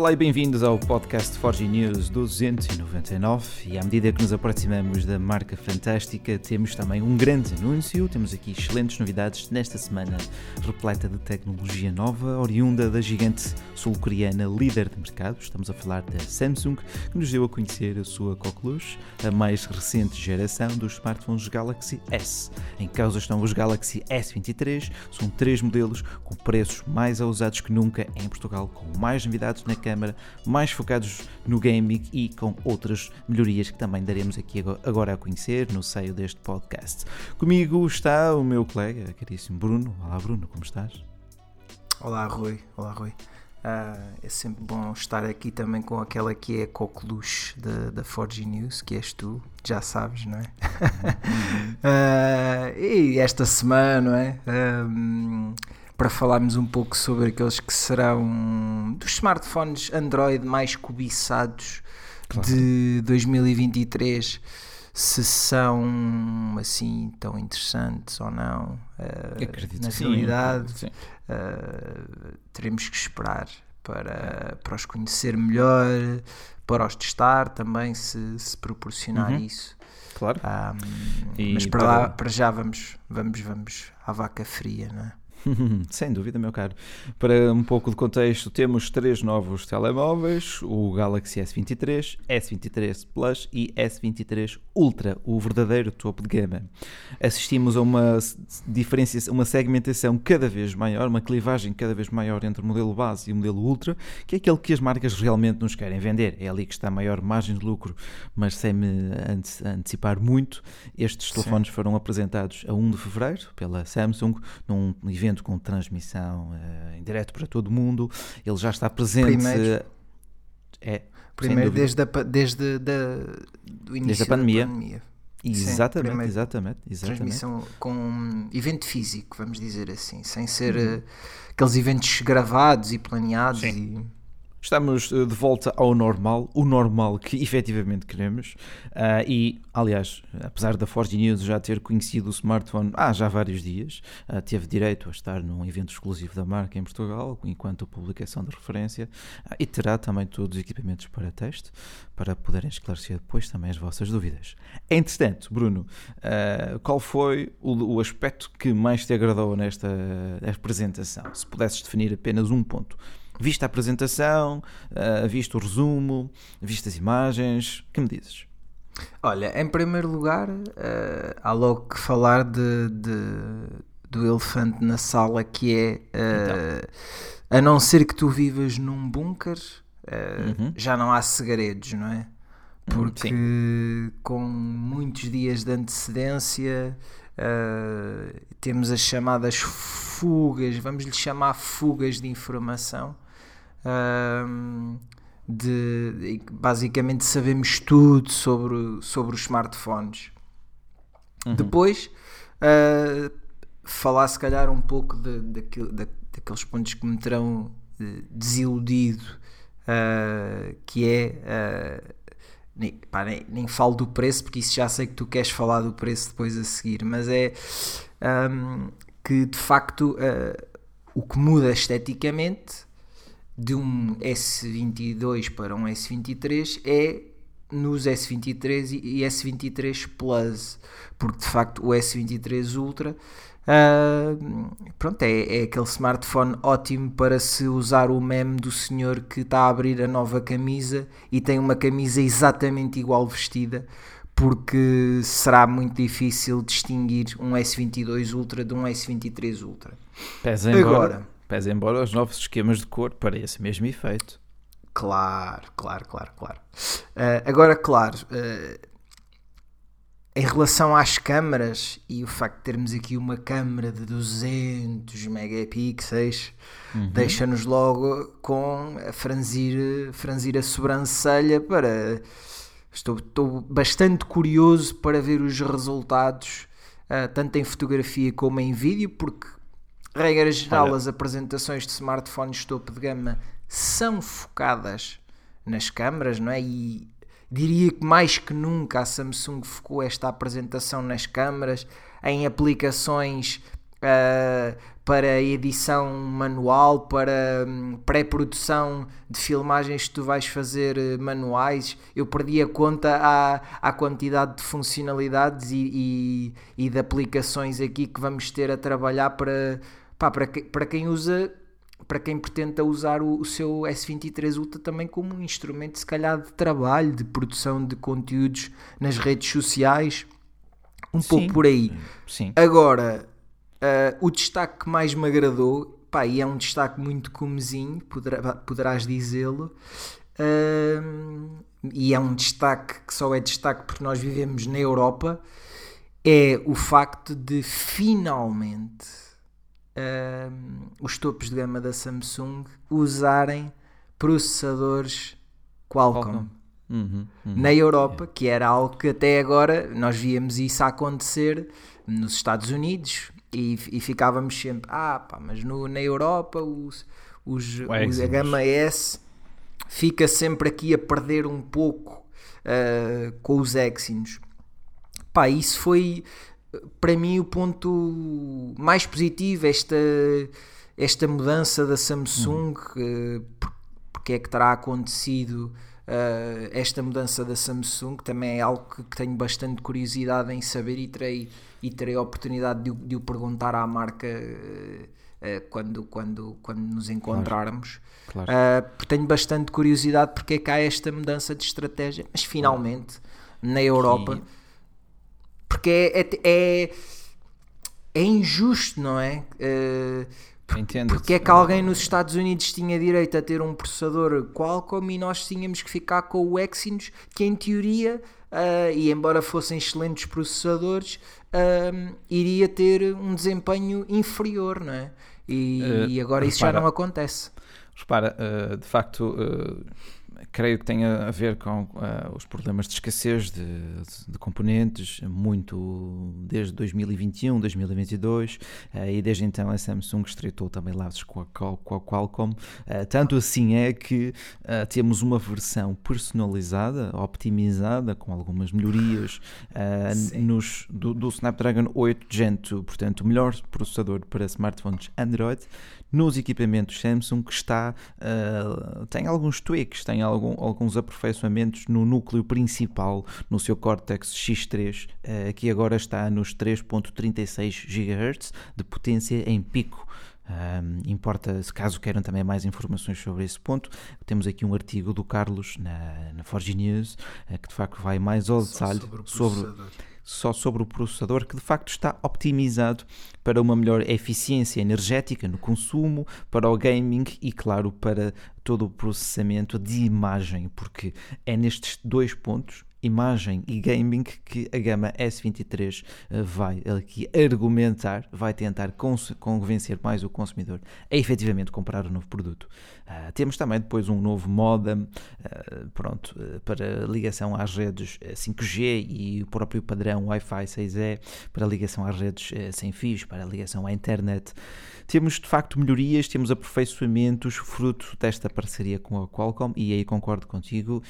Olá e bem-vindos ao podcast Forge News 299 e à medida que nos aproximamos da marca fantástica temos também um grande anúncio, temos aqui excelentes novidades nesta semana repleta de tecnologia nova, oriunda da gigante sul-coreana líder de mercado, estamos a falar da Samsung, que nos deu a conhecer a sua Coqueluche, a mais recente geração dos smartphones Galaxy S. Em causa estão os Galaxy S23, são três modelos com preços mais ousados que nunca em Portugal, com mais novidades na câmara, mais focados no gaming e com outras melhorias que também daremos aqui agora a conhecer no seio deste podcast. Comigo está o meu colega, caríssimo Bruno. Olá Bruno, como estás? Olá Rui, olá Rui. Uh, é sempre bom estar aqui também com aquela que é coqueluche da, da Forge News, que és tu, já sabes, não é? uh, e esta semana, não é? Para falarmos um pouco sobre aqueles que serão dos smartphones Android mais cobiçados claro. de 2023 se são assim tão interessantes ou não uh, acredito na realidade sim. Uh, teremos que esperar para, para os conhecer melhor para os testar também se, se proporcionar uhum. isso claro um, mas para, lá, para já vamos vamos vamos à vaca fria não é? Sem dúvida, meu caro. Para um pouco de contexto, temos três novos telemóveis: o Galaxy S23, S23 Plus e S23 Ultra, o verdadeiro topo de gama. Assistimos a uma diferenciação, uma segmentação cada vez maior, uma clivagem cada vez maior entre o modelo base e o modelo Ultra, que é aquele que as marcas realmente nos querem vender. É ali que está a maior margem de lucro, mas sem me antecipar muito, estes telefones Sim. foram apresentados a 1 de fevereiro pela Samsung num evento evento com transmissão uh, em direto para todo o mundo. Ele já está presente. Primeiro, é, primeiro desde, a, desde da, do início desde a pandemia. Da pandemia. Exatamente, Sim, exatamente, exatamente. Transmissão com evento físico, vamos dizer assim, sem ser uhum. uh, aqueles eventos gravados e planeados. Sim. E Estamos eh, de volta ao normal, o normal que efetivamente queremos. Uh, e, aliás, apesar da Forge News já ter conhecido o smartphone há já vários dias, uh, teve direito a estar num evento exclusivo da marca em Portugal, enquanto publicação de referência, uh, e terá também todos os equipamentos para teste, para poderem esclarecer depois também as vossas dúvidas. Entretanto, Bruno, qual foi o, o, aspecto que mais te agradou nesta apresentação? Se pudesses definir apenas um ponto Viste a apresentação, uh, viste o resumo, viste as imagens, que me dizes? Olha, em primeiro lugar, uh, há logo que falar de, de, do elefante na sala que é uh, então. a não ser que tu vivas num bunker, uh, uhum. já não há segredos, não é? Uhum, Porque Sim. com muitos dias de antecedência temos as chamadas fugas, vamos lhe chamar fugas de informação de, basicamente sabemos tudo sobre, sobre os smartphones. Uhum. Depois, uh, falar se calhar um pouco de, de, de, daqueles pontos que me terão uh, desiludido, uh, que é. Nem, pá, nem, nem, falo do preço, porque isso já sei que tu queres falar do preço depois a seguir, mas é um, que de facto o que muda esteticamente de um S22 para um S23 é nos S23 e S23 Plus, porque de facto o S23 Ultra uh, pronto, é, é, aquele smartphone ótimo para se usar o meme do senhor que está a abrir a nova camisa e tem uma camisa exatamente igual vestida porque será muito difícil distinguir um S22 Ultra de um S23 Ultra. Pesa Agora, Pese embora os novos esquemas de cor para esse mesmo efeito. Claro, claro, claro, claro. Uh, agora, claro, uh, em relação às câmaras e o facto de termos aqui uma câmera de 200 megapixels uhum. deixa-nos logo com a franzir, franzir a sobrancelha para... Estou, estou bastante curioso para ver os resultados, uh, tanto em fotografia como em vídeo, porque Regra geral, Olha. as apresentações de smartphones topo de gama são focadas nas câmaras, não é? E diria que mais que nunca a Samsung focou esta apresentação nas câmaras, em aplicações uh, para edição manual, para hum, pré-produção de filmagens que tu vais fazer eh, manuais. Eu perdi a conta à, à quantidade de funcionalidades e, e, e de aplicações aqui que vamos ter a trabalhar para, pá, para, que, para quem usa para quem pretenda usar o, o, seu S23 Ultra também como um instrumento, se calhar, de trabalho, de produção de conteúdos nas redes sociais, um Sim. pouco por aí. Sim. Agora, uh, o destaque que mais me agradou, pá, e é um destaque muito comezinho, poderá, poderás dizê-lo, uh, e é um destaque que só é destaque porque nós vivemos na Europa, é o facto de finalmente uh, os topos de gama da Samsung usarem processadores Qualcomm. Qualcomm. Uhum, uhum. Na Europa, que era algo que até agora nós víamos isso acontecer nos Estados Unidos e, e ficávamos sempre, ah pá, mas no, na Europa os, os, os, a gama S fica sempre aqui a perder um pouco uh, com os Exynos. Pá, isso foi para mim o ponto mais positivo esta esta mudança da Samsung uhum. porque é que terá acontecido uh, esta mudança da Samsung também é algo que, que, tenho bastante curiosidade em saber e terei e terei a oportunidade de, de o perguntar à marca uh, quando, quando, quando nos encontrarmos claro, claro. tenho bastante curiosidade porque é que há esta mudança de estratégia mas finalmente na Europa porque é, é, é, é injusto, não é? Uh, Entendo. Porque é que alguém nos Estados Unidos tinha direito a ter um processador Qualcomm e nós tínhamos que ficar com o Exynos, que em teoria, uh, e embora fossem excelentes processadores, uh, iria ter um desempenho inferior, não é? E, uh, e agora isso já não acontece. Repara, de facto creio que tenha a ver com uh, os problemas de escassez de, de, componentes, muito desde 2021, 2022, uh, e desde então a Samsung estreitou também laços com a, com a Qualcomm. Uh, tanto assim é que uh, temos uma versão personalizada, optimizada, com algumas melhorias nos, do, do Snapdragon 8 Gen 2, portanto, o melhor processador para smartphones Android nos equipamentos Samsung que está uh, tem alguns tweaks, tem algum, alguns aperfeiçoamentos no núcleo principal, no seu Cortex X3, uh, que agora está nos 3.36 GHz de potência em pico. Um, importa, se caso queiram também mais informações sobre esse ponto, temos aqui um artigo do Carlos na, na Forge News uh, que de facto vai mais ao detalhe sobre, sobre só sobre o processador, que de facto está optimizado para uma melhor eficiência energética no consumo, para o gaming e, claro, para todo o processamento de imagem, porque é nestes dois pontos imagem e gaming que a gama S23 eh, vai aqui argumentar, vai tentar convencer mais o consumidor a efetivamente comprar o novo produto. Uh, temos também depois um novo modem uh, pronto, uh, para ligação às redes 5G e o próprio padrão Wi-Fi 6E para ligação às redes sem fios, para ligação à internet. Temos de facto melhorias, temos aperfeiçoamentos fruto desta parceria com a Qualcomm e aí concordo contigo.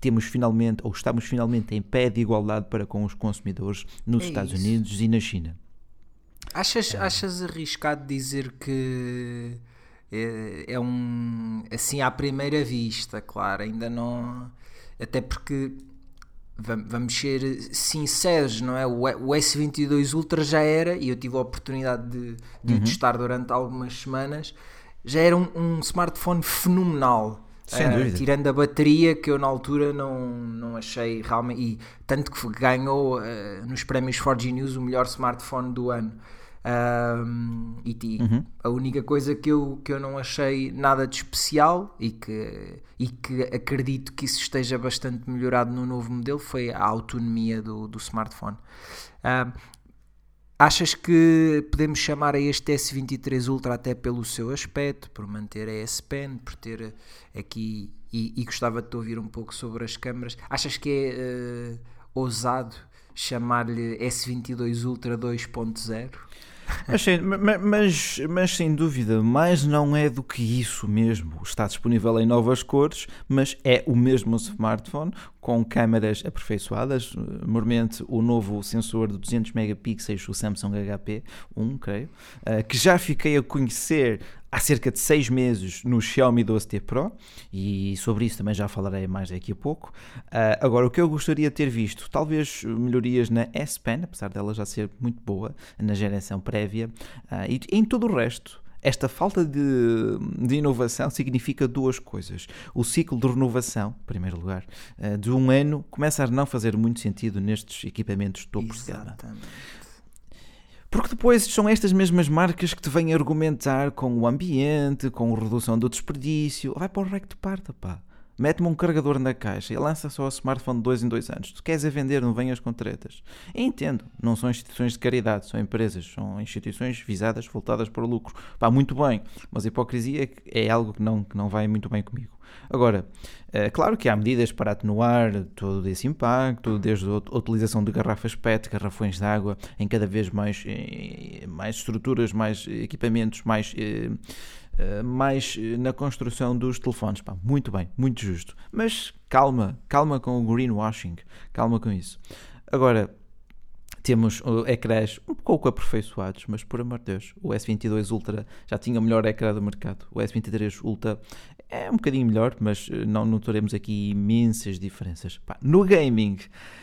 temos finalmente ou estamos finalmente em pé de igualdade para com os consumidores nos é Estados isso. Unidos e na China. Achas, achas arriscado dizer que é, é, um assim à primeira vista, claro, ainda não até porque vamos ser sinceros, não é? O S22 Ultra já era, e eu tive a oportunidade de, de uhum. testar durante algumas semanas, já era um, um smartphone fenomenal. Sem uh, tirando a bateria que eu na altura não, não achei realmente e tanto que ganhou uh, nos prémios 4G News o melhor smartphone do ano uh, e, uhum. a única coisa que eu, que eu não achei nada de especial e que, e que acredito que isso esteja bastante melhorado no novo modelo foi a autonomia do, do smartphone Achas que podemos chamar a este S23 Ultra até pelo seu aspecto, por manter a S Pen, por ter aqui e, e, gostava de te ouvir um pouco sobre as câmaras. Achas que é uh, ousado chamar-lhe S22 Ultra 2.0? Mas, mas, mas, sem dúvida, mais não é do que isso mesmo. Está disponível em novas cores, mas é o mesmo smartphone com câmaras aperfeiçoadas. Normalmente o novo sensor de 200 megapixels, o Samsung HP 1, creio, eh, que já fiquei a conhecer há cerca de 6 meses no Xiaomi 12T Pro e sobre isso também já falarei mais daqui a pouco. Uh, agora, o que eu gostaria de ter visto, talvez melhorias na S Pen, apesar dela já ser muito boa na geração prévia, uh, e em todo o resto. Esta falta de, de, inovação significa duas coisas. O ciclo de renovação, em primeiro lugar, ah, de um ano começa a não fazer muito sentido nestes equipamentos topo de gama. Porque depois são estas mesmas marcas que te vêm argumentar com o ambiente, com a redução do desperdício. Vai para o rec de parta, pá. Mete-me um carregador na caixa e lança só o smartphone de dois em dois anos. Tu queres a vender, não venhas com tretas. Entendo, não são instituições de caridade, são empresas, são instituições visadas, voltadas para o lucro. Pá, muito bem, mas a hipocrisia é algo que não, que não vai muito bem comigo. Agora, é claro que há medidas para atenuar todo esse impacto, desde a utilização de garrafas PET, garrafões de água, em cada vez mais, eh, mais estruturas, mais equipamentos, mais, eh, mais na construção dos telefones. Pá, muito bem, muito justo. Mas calma, calma com o greenwashing, calma com isso. Agora, temos ecrãs um pouco aperfeiçoados, mas por amor de Deus, o S22 Ultra já tinha o melhor ecrã do mercado. O S23 Ultra é um bocadinho melhor, mas eh, não notaremos aqui imensas diferenças. Pá, no gaming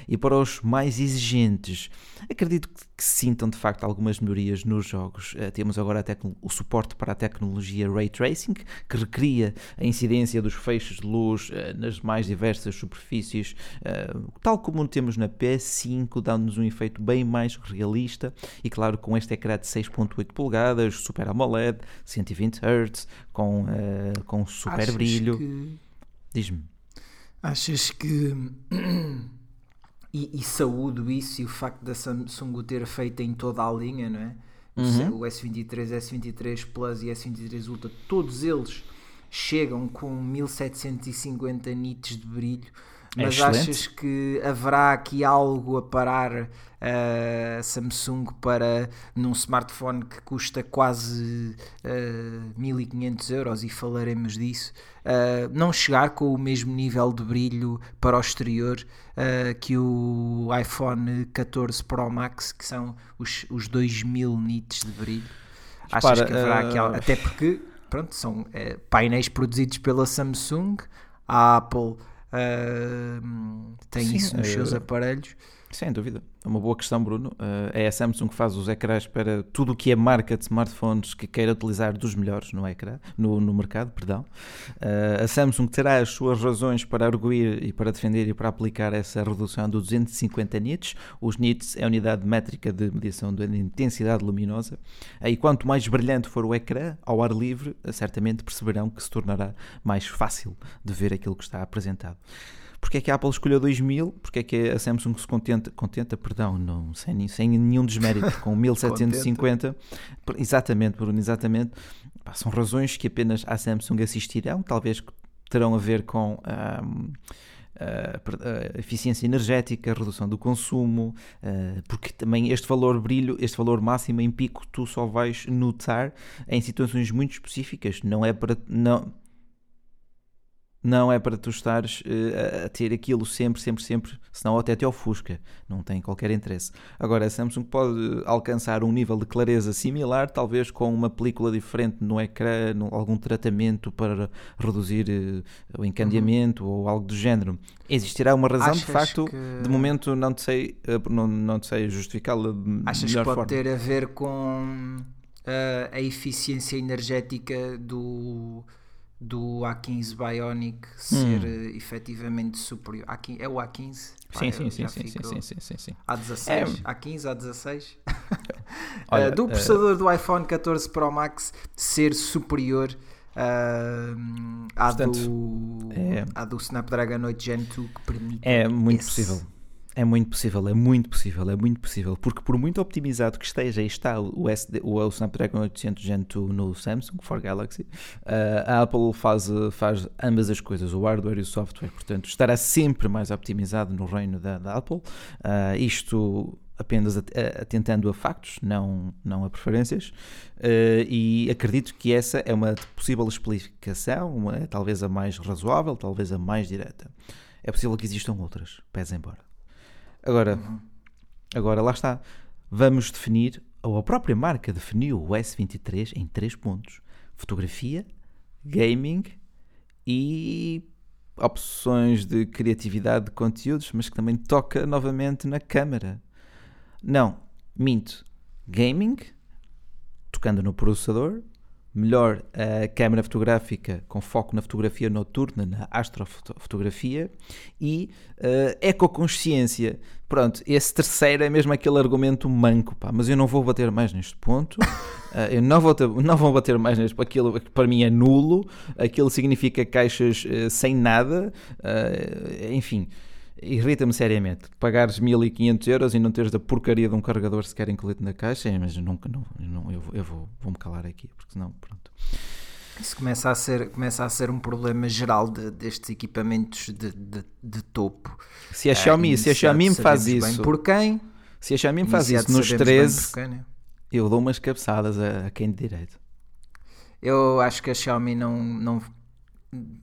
e para os mais exigentes, acredito que sintam de facto algumas melhorias nos jogos. Uh, temos agora o suporte para a tecnologia Ray Tracing, que recria a incidência dos feixes de luz uh, nas mais diversas superfícies, uh, tal como temos na PS5, dando-nos um efeito bem mais realista e, claro, com este ecrã de 6.8 polegadas, Super AMOLED, 120 Hz, com, com super Achas brilho. Que... Diz-me. Achas que. e, e saúdo isso e o facto da Samsung o ter feito em toda a linha, não é? Uhum. O S23, S23 Plus e S23 Ultra, todos eles chegam com 1750 nits de brilho mas achas que haverá aqui algo a parar a uh, Samsung para num smartphone que custa quase uh, 1500 euros e falaremos disso uh, não chegar com o mesmo nível de brilho para o exterior que o iPhone 14 Pro Max que são os, os 2000 nits de brilho achas que haverá aqui algo? até porque pronto, são eh, painéis produzidos pela Samsung a Apple uh, tem Sim, isso nos seus aparelhos. Sem dúvida. É uma boa questão, Bruno. Uh, é a Samsung que faz os ecrãs para tudo o que é marca de smartphones que queira utilizar dos melhores no ecrã, no, no mercado, perdão. Uh, a Samsung terá as suas razões para arguir e para defender e para aplicar essa redução dos 250 nits. Os nits é a unidade métrica de medição da intensidade luminosa. Uh, e quanto mais brilhante for o ecrã, ao ar livre, certamente perceberão que se tornará mais fácil de ver aquilo que está apresentado. Porque é que a Apple escolheu 2000? Porque é que a Samsung se contenta, contenta perdão, não, sem, sem nenhum desmérito, com 1750? exatamente, Bruno, exatamente. são razões que apenas a Samsung assistirão, talvez terão a ver com. Um, a eficiência energética, a redução do consumo, porque também este valor brilho, este valor máximo em pico, tu só vais notar em situações muito específicas. Não é para não não é para tu estares uh, a ter aquilo sempre, sempre, sempre, senão até te ofusca, não tem qualquer interesse. Agora, a Samsung pode alcançar um nível de clareza similar, talvez com uma película diferente no ecrã, no, algum tratamento para reduzir uh, o encandeamento uhum. ou algo do género. Existirá uma razão, Achas de facto, que... de momento não te sei, uh, não, não te sei justificá-la de Achas melhor que pode forma. ter a ver com a eficiência energética do do A15 Bionic ser hum. uh, efetivamente superior. A15, é o A15? Sim, sim, sim, sim, sim, sim, sim, sim. A16, é... A15, A16. Olha, uh, do processador uh... do iPhone 14 Pro Max ser superior uh, à, Portanto, do, é... à do Snapdragon 8 Gen 2 que permite. É muito esse. possível é muito possível, é muito possível, é muito possível, porque por muito optimizado que esteja e está o, SD, o, Snapdragon 800 Gen 2 no Samsung for Galaxy, uh, a Apple faz, faz ambas as coisas, o hardware e o software, portanto estará sempre mais optimizado no reino da, da Apple. Uh, isto apenas atentando a factos, não, não a preferências, uh, e acredito que essa é uma possível explicação, uma, talvez a mais razoável, talvez a mais direta. É possível que existam outras, pese embora. Agora, uhum. agora lá está. Vamos definir, ou a própria marca definiu o S23 em três pontos: fotografia, gaming e opções de criatividade de conteúdos, mas que também toca novamente na câmara. Não, minto. Gaming, tocando no processador, melhor a câmera fotográfica com foco na fotografia noturna, na astrofotografia e uh, ecoconsciência. Pronto, esse terceiro é mesmo aquele argumento manco, pá, mas eu não vou bater mais neste ponto. Uh, eu não vou, ter, não vou bater mais neste, aquilo para mim é nulo, aquilo significa caixas uh, sem nada, enfim irrita-me seriamente. Pagares 1500 euros e não teres da porcaria de um carregador sequer incluído na caixa, mas nunca, não, não eu, eu vou, vou-me calar aqui, porque senão, pronto. Isso começa a ser, começa a ser um problema geral de, destes equipamentos de, de, de topo. Se a ah, Xiaomi, se a Xiaomi me faz isso. por quem? Se a Xiaomi me faz isso nos 13, quem, né? eu dou umas cabeçadas a, a quem de direito. Eu acho que a Xiaomi não, não,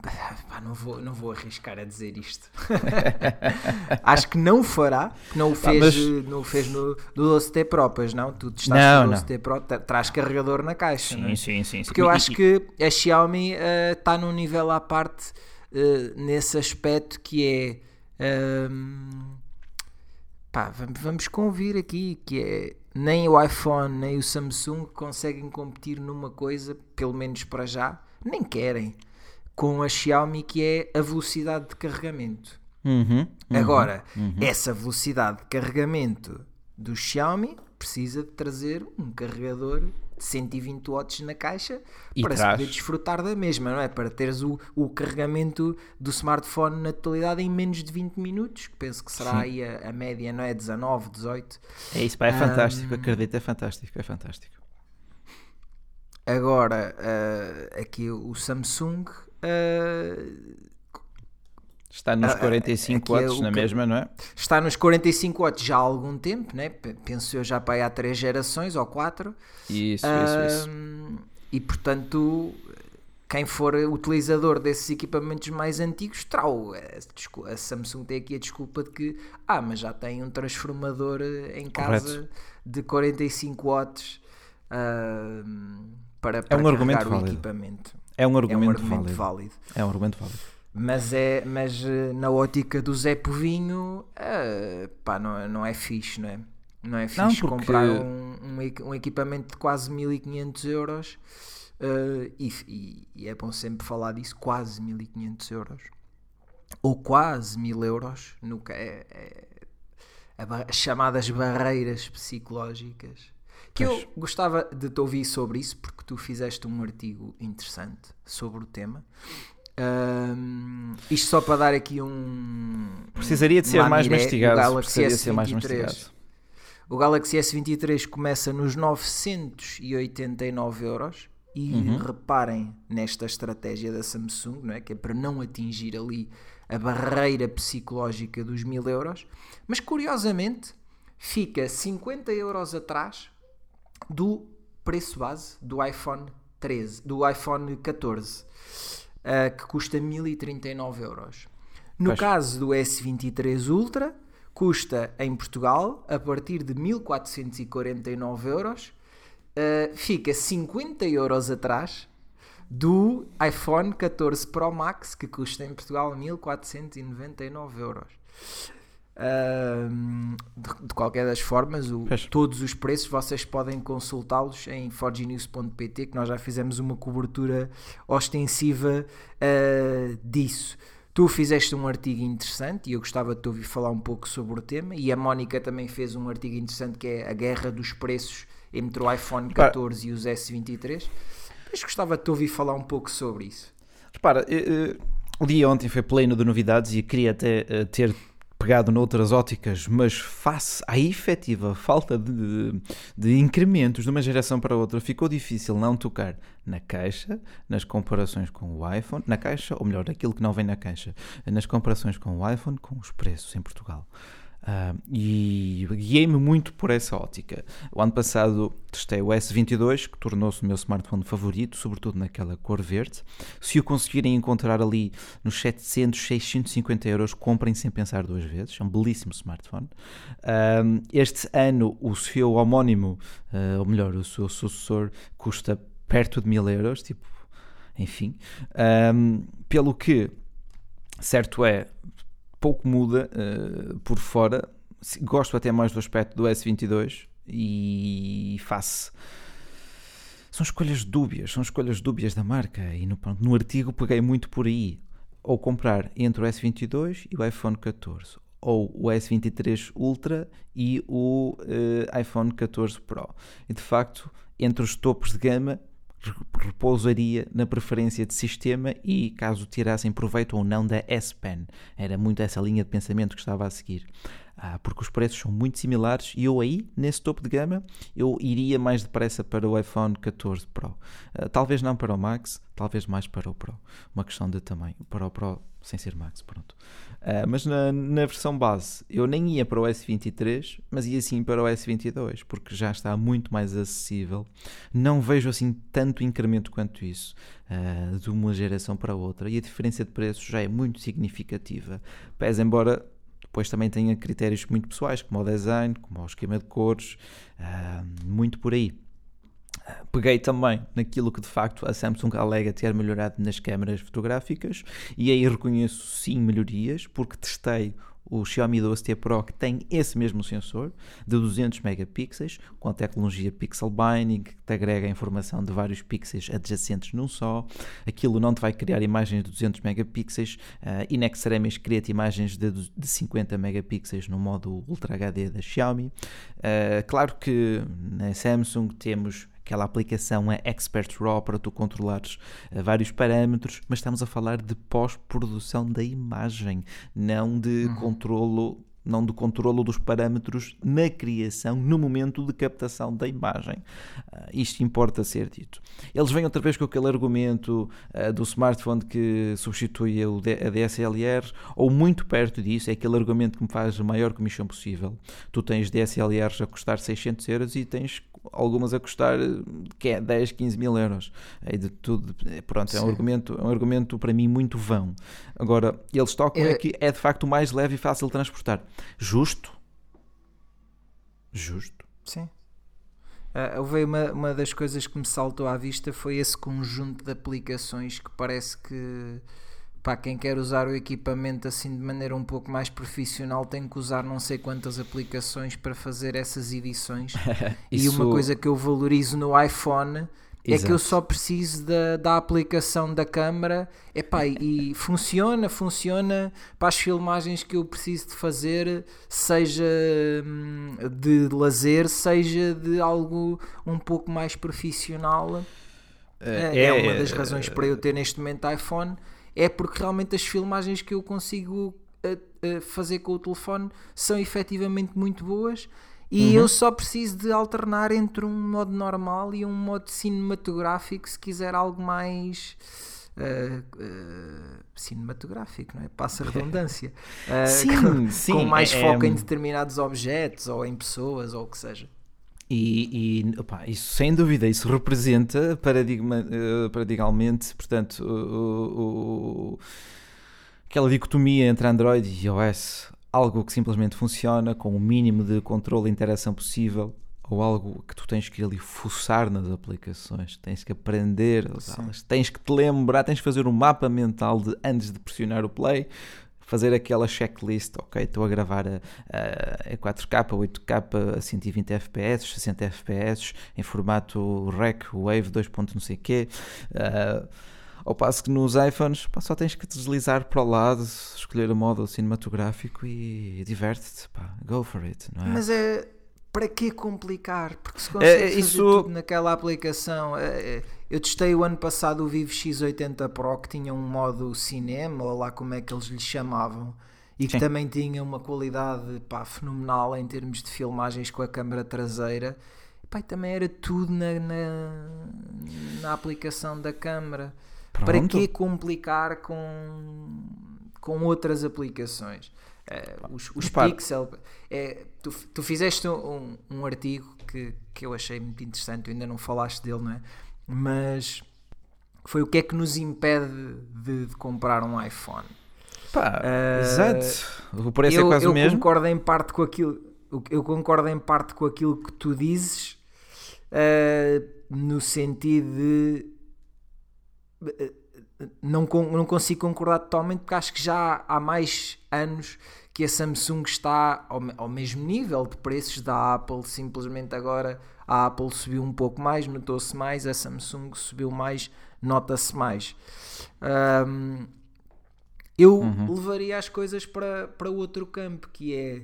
Pá, não, vou, não vou arriscar a dizer isto. Acho que não fará, que não o fez, Pá, mas... não o fez no, no 12T Pro, pois não? Tu estás não, no 12T Pro, traz carregador na caixa. Sim, é? sim, sim, Porque eu acho que a Xiaomi está eh, uh, num nível à parte uh, nesse aspecto que é. Uh, pá, vamos, vamos convir aqui que é nem o iPhone nem o Samsung conseguem competir numa coisa, pelo menos para já, nem querem com a Xiaomi que é a velocidade de carregamento. Uhum, uhum, Agora, uhum. essa velocidade de carregamento do Xiaomi precisa de trazer um carregador de 120 watts na caixa e para traz. poder desfrutar da mesma, não é? Para teres o, o carregamento do smartphone na totalidade em menos de 20 minutos, que penso que será Sim. aí a, a, média, não é? 19, 18. É isso, pá, é um, fantástico, acredito, é fantástico, é fantástico. Agora, uh, aqui o Samsung Uh, está nos 45 uh, watts é na mesma, não é? Está nos 45 watts já há algum tempo, né? penso eu já para aí há 3 gerações ou 4. Isso, uh, isso, isso. E portanto, quem for utilizador desses equipamentos mais antigos, trau. A Samsung tem aqui a desculpa de que, ah, mas já tem um transformador em casa Correto. de 45 watts para, para é um argumento o válido. equipamento. É um argumento, é um argumento válido. válido. É um argumento válido. Mas, é, mas eh, na ótica do Zé Povinho, uh, pá, não, não é fixe, não é? Não é fixe não, porque... comprar um, um, um, equipamento de quase 1500 euros uh, e, e, e, é bom sempre falar disso, quase 1500 euros ou quase 1000 euros no, é, é, as chamadas barreiras psicológicas que eu gostava de te ouvir sobre isso, porque tu fizeste um artigo interessante sobre o tema. Um, isto só para dar aqui um. Precisaria de ser mais mastigado. O Galaxy S23, mais mastigado. O Galaxy S23 começa nos 989 euros. E uhum. reparem nesta estratégia da Samsung, não é? que é para não atingir ali a barreira psicológica dos 1000 euros. Mas curiosamente, fica 50 euros atrás do preço base do iPhone 13, do iPhone 14, uh, que custa 1039 euros. No pois. caso do S23 Ultra, custa em Portugal a partir de 1449 euros, uh, fica 50 euros atrás do iPhone 14 Pro Max, que custa em Portugal 1499 euros de, de, qualquer das formas, o, todos os preços vocês podem consultá-los em forgenews.pt, que nós já fizemos uma cobertura ostensiva uh, disso. Tu fizeste um artigo interessante e eu gostava de te ouvir falar um pouco sobre o tema. E a Mónica também fez um artigo interessante que é a guerra dos preços entre o iPhone 14 e os S23. Mas gostava de te ouvir falar um pouco sobre isso. Repara, o dia ontem foi pleno de novidades e queria até eh, ter pegado noutras óticas, mas face à efetiva falta de, de, incrementos de uma geração para outra, ficou difícil não tocar na caixa, nas comparações com o iPhone, na caixa, ou melhor, aquilo que não vem na caixa, nas comparações com o iPhone, com os preços em Portugal. Uh, e guiei-me muito por essa ótica. O ano passado testei o S22, que tornou-se o meu smartphone favorito, sobretudo naquela cor verde. Se o conseguirem encontrar ali nos 700, 650 euros, comprem sem pensar duas vezes. É um belíssimo smartphone. Uh, este ano, o seu homónimo, uh, ou melhor, o seu sucessor, custa perto de mil euros, tipo, enfim. Pelo que, certo é, pouco muda uh, por fora. Gosto até mais do aspecto do S22 e face. São escolhas dúbias, são escolhas dúbias da marca. E no, no artigo peguei muito por aí. Ou comprar entre o S22 e o iPhone 14, ou o S23 Ultra e o uh, iPhone 14 Pro. E de facto, entre os topos de gama, repousaria na preferência de sistema e caso tirassem proveito ou não da S Pen. Era muito essa linha de pensamento que estava a seguir. Ah, porque os preços são muito similares e eu aí, nesse topo de gama, eu iria mais depressa para o iPhone 14 Pro. Ah, talvez não para o Max, talvez mais para o Pro. Uma questão de tamanho. Para o Pro, sem ser Max, pronto. Uh, mas na, na, versão base eu nem ia para o S23, mas ia sim para o S22, porque já está muito mais acessível. Não vejo assim tanto incremento quanto isso de uma geração para outra e a diferença de preços já é muito significativa. Pese embora depois também tenha critérios muito pessoais, como o design, como o esquema de cores, uh, muito por aí. Peguei também naquilo que de facto a Samsung alega ter melhorado nas câmaras fotográficas e aí reconheço sim melhorias, porque testei o Xiaomi 12T Pro que tem esse mesmo sensor de 200 megapixels com a tecnologia Pixel Binding que te agrega a informação de vários pixels adjacentes num só. Aquilo não te vai criar imagens de 200 megapixels uh, e Next cria-te imagens de, de 50 megapixels no modo Ultra HD da Xiaomi. Uh, claro que na Samsung temos aquela aplicação é Expert Raw para tu controlares uh, vários parâmetros, mas estamos a falar de pós-produção da imagem, não de uhum. controlo não do controlo dos parâmetros na criação, no momento de captação da imagem. Uh, isto importa ser dito. Eles vêm outra vez com aquele argumento uh, do smartphone que substitui a DSLR, ou muito perto disso, é aquele argumento que me faz a maior comissão possível. Tu tens DSLRs a custar 600 euros e tens algumas a custar que é 10, 15 mil euros. É de tudo, pronto, é um, argumento, é um argumento para mim muito vão. Agora, eles tocam é, é que é de facto mais leve e fácil de transportar. Justo? Justo. Sim. Uh, houve uma, uma das coisas que me saltou à vista foi esse conjunto de aplicações que parece que para quem quer usar o equipamento assim de maneira um pouco mais profissional tem que usar não sei quantas aplicações para fazer essas edições. Isso... E uma coisa que eu valorizo no iPhone é que eu só preciso da, da aplicação da câmera epá, e funciona, funciona para as filmagens que eu preciso de fazer, seja hum, de lazer, seja de algo um pouco mais profissional. É, é, é uma das razões para eu ter neste momento iPhone é porque realmente as filmagens que eu consigo uh, uh, fazer com o telefone são efetivamente muito boas e uhum. eu só preciso de alternar entre um modo normal e um modo cinematográfico se quiser algo mais uh, cinematográfico, não é? Passa a redundância. sim, com, sim, com mais é, foco é... em determinados objetos ou em pessoas ou o que seja. E, e opa, isso sem dúvida, isso representa paradigma, uh, paradigmalmente, portanto, o, o, aquela dicotomia entre Android e iOS, algo que simplesmente funciona com o mínimo de controle e interação possível, ou algo que tu tens que ir ali fuçar nas aplicações, tens que aprender a usá-las, tens que te lembrar, tens que fazer um mapa mental de antes de pressionar o play, fazer aquela checklist, ok, estou a gravar a, a, 4K, 8K a 120 FPS, 60 FPS, em formato REC, Wave 2. não sei quê. Uh, ao passo que nos iPhones pá, só tens que deslizar para o lado, escolher o modo cinematográfico e diverte-te, go for it, não é? Mas é para que complicar? Porque se consegue é, isso... tudo naquela aplicação. É, é, eu testei o ano passado o Vivo X80 Pro que tinha um modo cinema, ou lá como é que eles lhe chamavam, e que Sim. também tinha uma qualidade pá, fenomenal em termos de filmagens com a câmera traseira. Pá, e também era tudo na, na, na aplicação da câmera. Pronto. Para que complicar com, com outras aplicações? Uh, os os Pixel. É, tu, tu fizeste um, um artigo que, que eu achei muito interessante, tu ainda não falaste dele, não é? Mas foi o que é que nos impede de, de comprar um iPhone. Pá, uh, exato. O preço eu, é quase o mesmo. Concordo em parte com aquilo, eu concordo em parte com aquilo que tu dizes, uh, no sentido de. Não, não consigo concordar totalmente porque acho que já há mais anos que a Samsung está ao, ao mesmo nível de preços da Apple, simplesmente agora a Apple subiu um pouco mais, notou-se mais, a Samsung subiu mais, nota-se mais. Um, eu uhum. levaria as coisas para, para outro campo, que é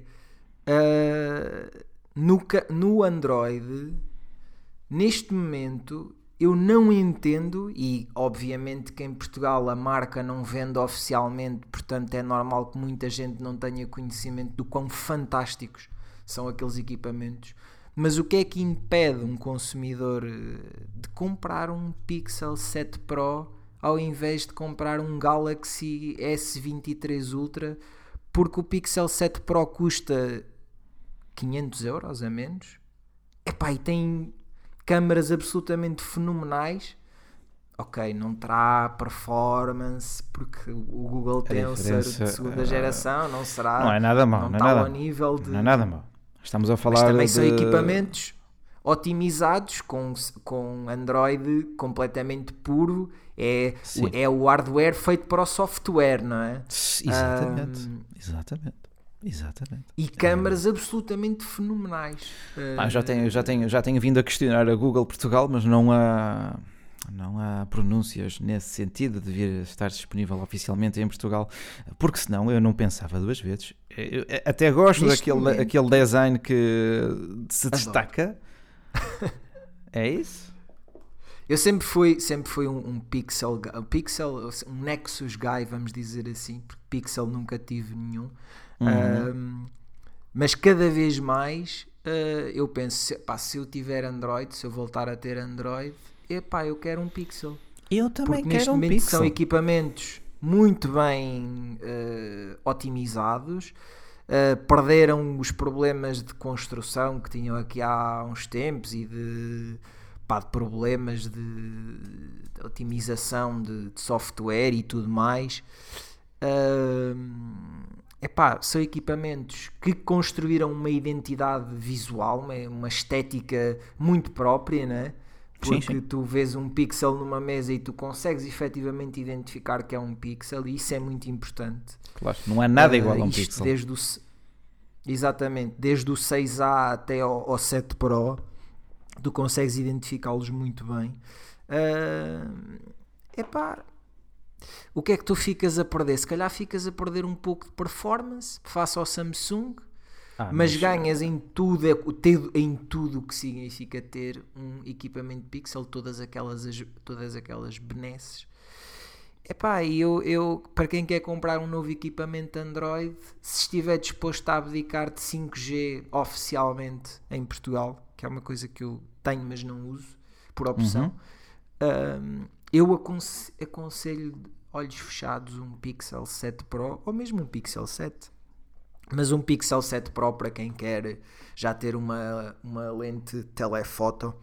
uh, no, no Android, neste momento, eu não entendo, e obviamente que em Portugal a marca não vende oficialmente, portanto é normal que muita gente não tenha conhecimento do quão fantásticos são aqueles equipamentos. Mas o que é que impede um consumidor eh, de comprar um Pixel 7 Pro ao invés de comprar um Galaxy S23 Ultra? Porque o Pixel 7 Pro custa 500 euros a menos. Epá, e tem câmaras absolutamente fenomenais. Ok, não terá performance porque o Google Tensor de segunda geração não será. Não é nada mal, não, não é nada, ao nível de. Não é nada mal. Estamos a falar. Mas também de... são equipamentos otimizados com, com Android completamente puro. É, o, é o hardware feito para o software, não é? Exatamente. Um, exatamente. Exatamente. E câmaras é. absolutamente fenomenais. Ah, já, tenho, já, tenho, já tenho vindo a questionar a Google Portugal, mas não há, não há pronúncias nesse sentido de vir estar disponível oficialmente em Portugal, porque senão eu não pensava duas vezes. Eu, até gosto daquele aquele design que se destaca. é isso? Eu sempre fui, sempre fui um, um, pixel, um pixel, um Nexus guy, vamos dizer assim, porque pixel nunca tive nenhum. Uhum. mas cada vez mais uh, eu penso, pá, se eu tiver Android, se eu voltar a ter Android, epá, eu quero um Pixel. Eu também Porque quero um Pixel. são equipamentos muito bem uh, otimizados. Uh, perderam os problemas de construção que tinham aqui há uns tempos e de, pá, de problemas de, de otimização de, de, software e tudo mais. Uh, epá, são equipamentos que construíram uma identidade visual, uma, uma estética muito própria, né? Porque sim, sim. tu vês um pixel numa mesa e tu consegues efetivamente identificar que é um pixel e isso é muito importante. Claro, não é nada igual uh, a um pixel. Desde o, exatamente, desde o 6A até ao, ao 7 Pro, tu consegues identificá-los muito bem. Uh, epá, o que é que tu ficas a perder? Se calhar ficas a perder um pouco de performance face ao Samsung, ah, mas, mas, ganhas em tudo, em tudo o que significa ter um equipamento Pixel, todas aquelas, todas aquelas benesses. Epá, eu, eu, para quem quer comprar um novo equipamento Android, se estiver disposto a abdicar de 5G oficialmente em Portugal, que é uma coisa que eu tenho, mas não uso, por opção, uhum. um, eu aconselho olhos fechados um Pixel 7 Pro ou mesmo um Pixel 7. Mas um Pixel 7 Pro para quem quer já ter uma, uma lente telefoto.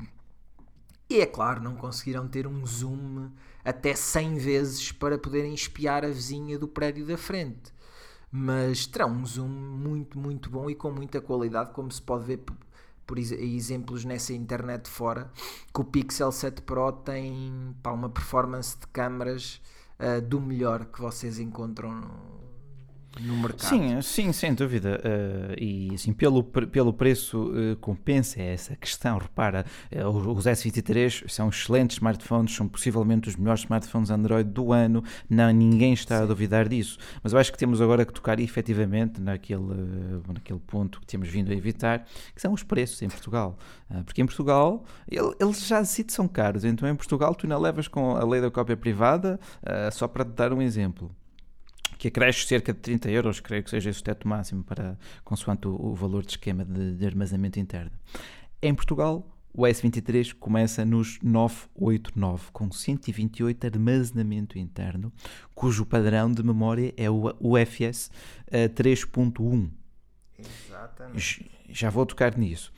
E é claro, não conseguiram ter um zoom até 100 vezes para poderem espiar a vizinha do prédio da frente. Mas terão um zoom muito, muito bom e com muita qualidade, como se pode ver por exemplos nessa internet fora, que o Pixel 7 Pro tem pá, uma performance de câmaras uh, do melhor que vocês encontram no, mercado. Sim, sim, sem dúvida. Uh, e assim, pelo, pelo preço uh, compensa essa questão. Repara, uh, os S23 são excelentes smartphones, são possivelmente os melhores smartphones Android do ano. Não, ninguém está sim. a duvidar disso. Mas eu acho que temos agora que tocar efetivamente naquele, naquele ponto que temos vindo a evitar, que são os preços em Portugal. porque em Portugal, ele, eles já se são caros. Então em Portugal tu ainda levas com a lei da cópia privada, só para te dar um exemplo que acresce cerca de 30 euros, creio que seja esse o teto máximo para consoante o, o valor de esquema de, de, armazenamento interno. Em Portugal, o S23 começa nos 989, com 128 de armazenamento interno, cujo padrão de memória é o UFS 3.1. Exatamente. Já vou tocar nisso.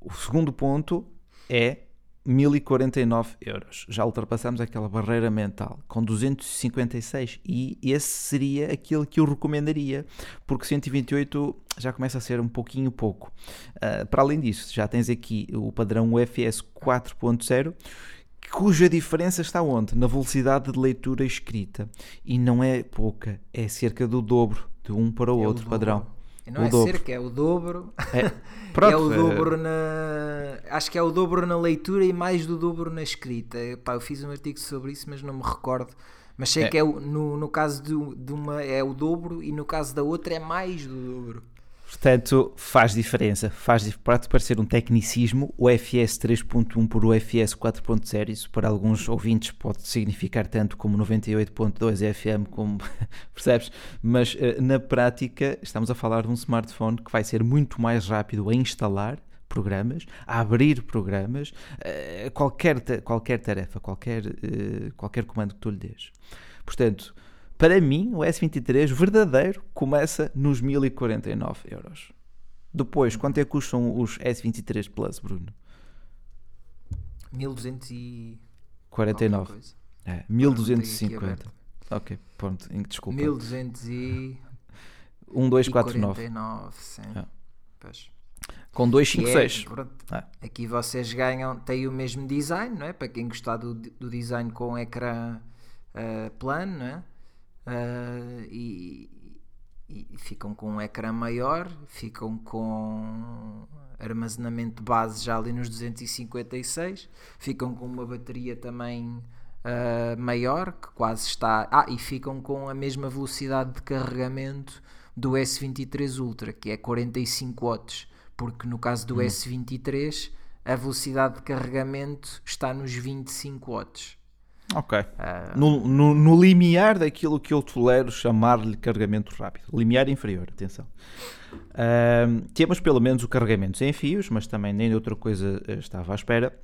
O segundo ponto é 1049 euros. Já ultrapassamos aquela barreira mental com 256 e esse seria aquele que eu recomendaria, porque 128 já começa a ser um pouquinho pouco. Uh, para além disso, já tens aqui o padrão UFS 4.0 cuja diferença está onde? Na velocidade de leitura escrita. E não é pouca, é cerca do dobro de um para o é outro o padrão. Não o é dobro. cerca, é o dobro. É, pronto, é o dobro na. Acho que é o dobro na leitura e mais do dobro na escrita. Pá, eu fiz um artigo sobre isso, mas não me recordo. Mas sei é. que é o, no, no caso de, de uma é o dobro e no caso da outra é mais do dobro. Portanto, faz diferença. Faz, pode parecer um tecnicismo, o FS 3.1 por o FS 4.0, isso para alguns ouvintes pode significar tanto como 98.2 FM, como percebes? Mas eh, na prática estamos a falar de um smartphone que vai ser muito mais rápido a instalar programas, a abrir programas, eh, qualquer, qualquer tarefa, qualquer, eh, qualquer comando que tu lhe dês. Portanto, para mim, o S23 verdadeiro começa nos 1049 euros. Depois, quanto é que custam os S23 Plus, Bruno? 1249. É, 1250. Ok, pronto, desculpa. 1200 e... 1249. 49, sim. É. Com 256. É, é. Aqui vocês ganham, têm o mesmo design, não é? Para quem gostar do, do design com ecrã uh, plano, não é? Uh, e, e, ficam com um ecrã maior, ficam com armazenamento base já ali nos 256, ficam com uma bateria também uh, maior, que quase está. Ah, e ficam com a mesma velocidade de carregamento do S23 Ultra, que é 45 watts, porque no caso do hum. S23 a velocidade de carregamento está nos 25 watts. Ok. Uh... No, no, no, limiar daquilo que eu tolero chamar-lhe carregamento rápido. Limiar inferior, atenção. Uh, temos pelo menos o carregamento sem fios, mas também nem outra coisa eh, estava à espera.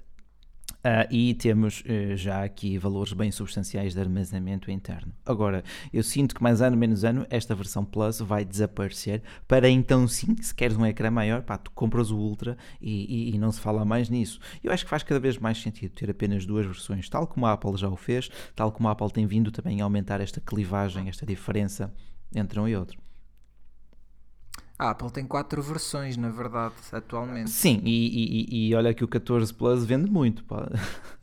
Uh, e temos uh, já aqui valores bem substanciais de armazenamento interno. Agora, eu sinto que mais ano menos ano esta versão Plus vai desaparecer para então sim, se queres um ecrã maior, pá, tu compras o Ultra e, e, e, não se fala mais nisso. Eu acho que faz cada vez mais sentido ter apenas duas versões, tal como a Apple já o fez, tal como a Apple tem vindo também a aumentar esta clivagem, esta diferença entre um e outro. A Apple tem quatro versões, na verdade, atualmente. Sim, e, e, e olha que o 14 Plus vende muito. Pá.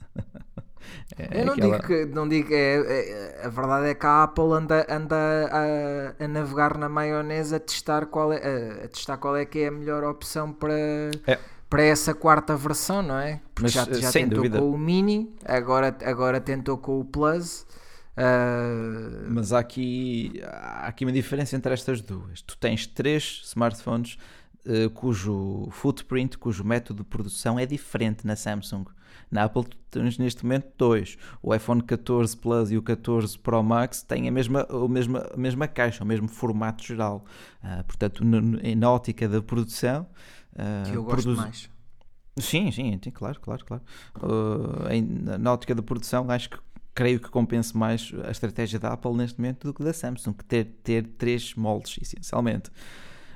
É eu não aquela... digo que, não digo, é, é, a verdade é que a Apple anda, anda a, a navegar na maionese a testar qual é, a, a, testar qual é que é a melhor opção para, é. para essa quarta versão, não é? Porque Mas, já, já tentou dúvida. com o Mini, agora, agora tentou com o Plus. Uh... Mas há aqui, há aqui uma diferença entre estas duas. Tu tens três smartphones uh, cujo footprint, cujo método de produção é diferente na Samsung. Na Apple tens neste momento dois. O iPhone 14 Plus e o 14 Pro Max têm a mesma, a mesma, a mesma caixa, o mesmo formato geral. Uh, portanto, na ótica da produção. Que eu gosto produz... mais. Sim, sim, claro, claro, claro. Uh, na ótica da produção, acho que creio que compense mais a estratégia da Apple neste momento do que da Samsung, que ter, ter três moldes, essencialmente.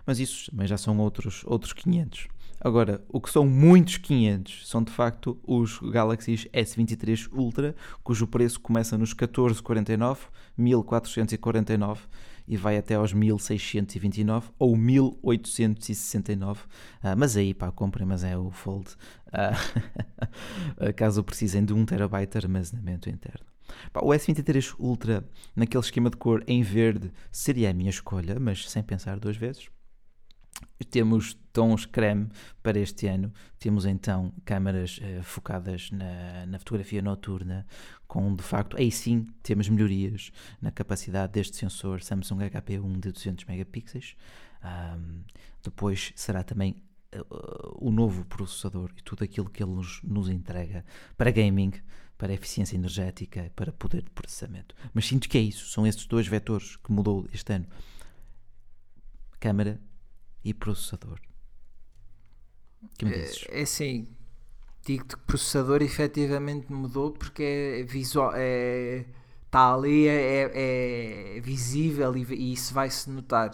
Mas isso também já são outros, outros 500. Agora, o que são muitos 500 são de facto os Galaxy S23 Ultra, cujo preço começa nos 1449, 1449 e vai até aos 1629 ou 1869. Ah, mas aí, pá, comprem, mas é o Fold. Ah, caso precisem de 1 TB de armazenamento interno. O S23 Ultra, naquele esquema de cor em verde, seria a minha escolha, mas sem pensar duas vezes. Temos tons creme para este ano. Temos então câmaras eh, focadas na, na, fotografia noturna, com de facto, aí sim temos melhorias na capacidade deste sensor Samsung HP1 de 200 megapixels. Um, depois será também o novo processador e tudo aquilo que ele nos, nos entrega para gaming, para eficiência energética, para poder de processamento. Mas sinto que é isso, são esses dois vetores que mudou este ano. Câmara e processador. Que me dizes? É, é assim, digo-te que processador efetivamente mudou porque é visual, é, está ali, é, é, é visível e, e isso vai-se notar.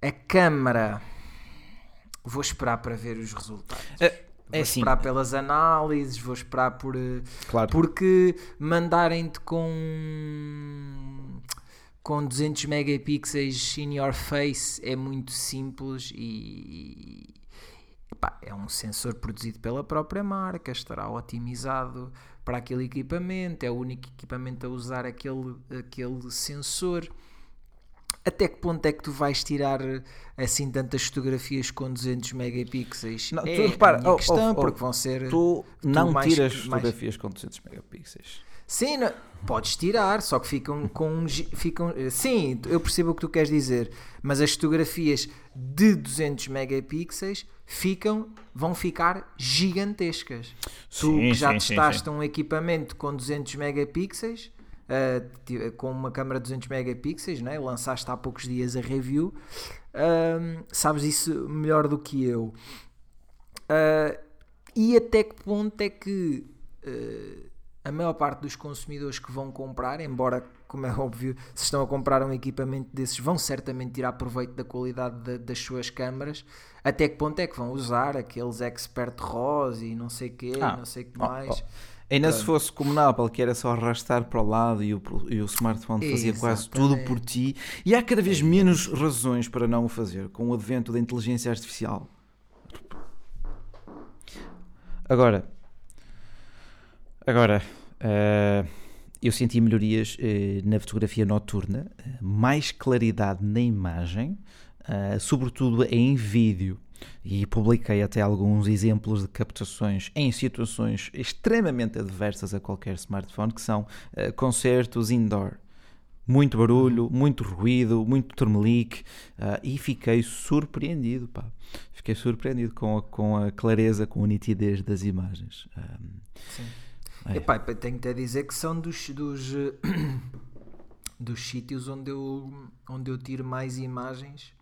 A câmara, vou esperar para ver os resultados. É, Vou assim, esperar pelas análises, vou esperar por. eh, claro. Porque mandarem-te com. com 200 megapixels in your face é muito simples e. pá, é um sensor produzido pela própria marca, estará otimizado para aquele equipamento, é o único equipamento a usar aquele, aquele sensor. Até que ponto é que tu vais tirar assim tantas fotografias com 200 megapixels? Não, tu é repara, a minha oh, questão, oh, oh, porque vão ser... Tu não mais- tiras mais- fotografias com 200 megapixels. Sim, não- podes tirar, só que ficam com ficam, eh, sim, eu percebo o que tu queres dizer, mas as fotografias de 200 megapixels ficam, vão ficar gigantescas. tu Sim, que já sim, sim, testaste um equipamento com 200 megapixels, ti- com uma câmera de 200 megapixels, né? lançaste há poucos dias a review, ahm, sabes isso melhor do que eu. Ah, e até que ponto é que eh, a maior parte dos consumidores que vão comprar, embora, como é óbvio, se estão a comprar um equipamento desses, vão certamente tirar proveito da qualidade da- das suas câmaras, até que ponto é que vão usar aqueles expert RAWs e não sei o quê, Ah, não sei o que oh, mais. oh. Ainda se fosse como na Apple, que era só arrastar para o lado e o, e o smartphone fazia quase tudo Exatamente. por ti. E há cada vez menos razões para não o fazer, com o advento da inteligência artificial. Agora, agora eh, eu senti melhorias eh, na fotografia noturna, eh, mais claridade na imagem, sobretudo em vídeo. E publiquei até alguns exemplos de captações em situações extremamente adversas a qualquer smartphone, que são eh, concertos indoor. Muito barulho, muito ruído, muito tremelique ah, e fiquei surpreendido, pá. Fiquei surpreendido com a, com a clareza, com a nitidez das imagens. Ah, Sim. é. Epá, pá, tenho-te a dizer que são dos, dos, eh, dos sítios onde eu, onde eu tiro mais imagens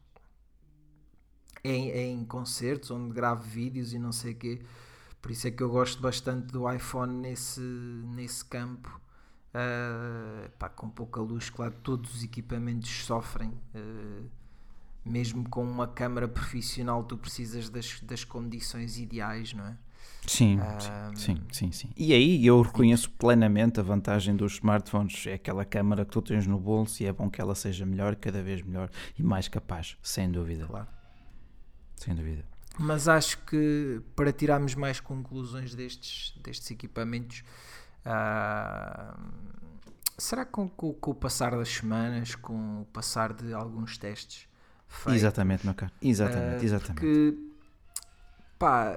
em, em concertos, onde gravo vídeos e não sei o quê. Por isso é que eu gosto bastante do iPhone nesse, nesse campo. Ah, pá, com pouca luz, claro, todos os equipamentos sofrem. ah, mesmo com uma câmara profissional, tu precisas das, das condições ideais, não é? Sim, Ah, sim, sim, sim. E aí eu reconheço plenamente a vantagem dos smartphones. É aquela câmara que tu tens no bolso e é bom que ela seja melhor, cada vez melhor e mais capaz, sem dúvida. Claro. Sem dúvida. Mas acho que para tirarmos mais conclusões destes, destes equipamentos, ah, será que com, com- com o passar das semanas, com o passar de alguns testes feitos, Exatamente, meu caro. Exatamente, ah, exatamente. Porque, pá,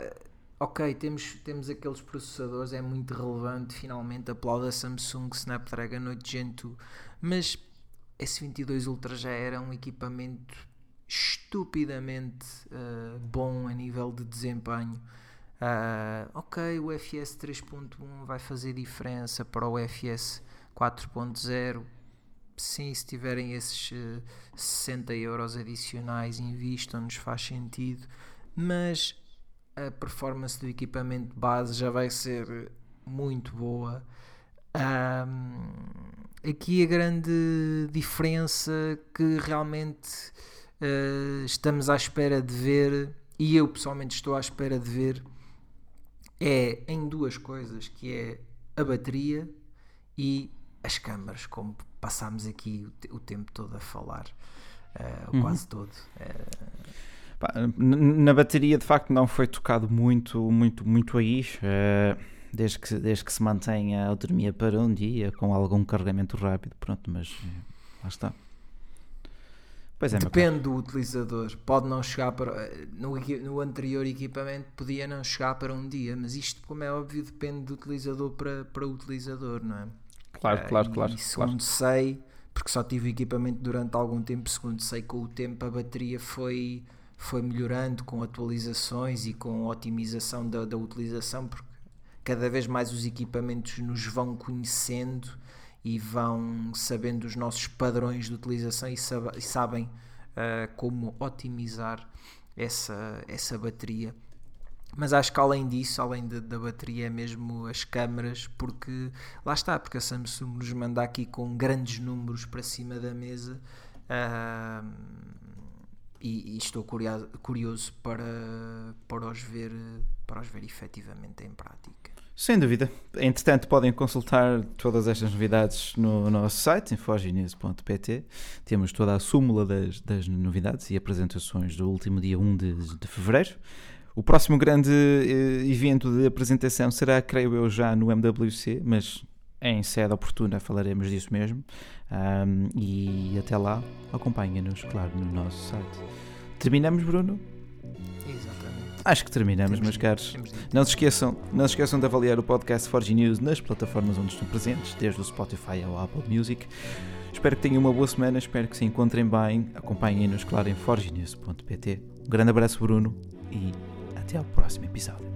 ok, temos, temos aqueles processadores, é muito relevante, finalmente aplaudo a Samsung Snapdragon 8 Gen 2, mas S22 Ultra já era um equipamento estupidamente ah, bom a nível de desempenho. Ah, ok, o FS 3.1 vai fazer diferença para o FS 4.0. Sim, se tiverem esses eh, 60 euros adicionais, invistam-nos, faz sentido. Mas a performance do equipamento base já vai ser muito boa. Ahm, aqui a grande diferença que realmente eh, estamos à espera de ver, e eu pessoalmente estou à espera de ver, é em duas coisas, que é a bateria e as câmaras, como passámos aqui o, o tempo todo a falar, eh, ou quase todo. N- na bateria de facto não foi tocado muito, muito, muito aí, desde, que, desde que se mantenha a autonomia para um dia, com algum carregamento rápido, pronto, mas lá está. Pois é. Depende do utilizador, pode não chegar para. No, no anterior equipamento podia não chegar para um dia, mas isto, como é óbvio, depende do utilizador para, para o utilizador, não é? Claro, Ah, claro, e claro, segundo claro. sei, porque só tive equipamento durante algum tempo, segundo sei, com o tempo a bateria foi, foi melhorando com atualizações e com otimização da, da utilização, porque cada vez mais os equipamentos nos vão conhecendo e vão sabendo os nossos padrões de utilização e, sab- e sabem ah, como otimizar essa, essa bateria. mas acho que além disso, além de, da bateria, é mesmo as câmaras, porque lá está, porque a Samsung nos manda aqui com grandes números para cima da mesa. Uh, e, e, estou curioso, curioso para, para, os ver, para os ver efetivamente em prática. Sem dúvida. Entretanto, podem consultar todas estas novidades no nosso site, infoginews.pt. Temos toda a súmula das, das, novidades e apresentações do último dia 1 de, de fevereiro. O próximo grande eh, evento de apresentação será, creio eu, já no MWC, mas em sede oportuna falaremos disso mesmo. Um, e até lá, acompanhem-nos, claro, no nosso site. Terminamos, Bruno? Acho que terminamos, temos meus caros. Não se, esqueçam, não se esqueçam de avaliar o podcast Forge News nas plataformas onde estão presentes, desde o Spotify ao Apple Music. Espero que tenham uma boa semana, espero que se encontrem bem. Acompanhem-nos, claro, em forgenews.pt. Um grande abraço, Bruno, e até ao próximo episódio.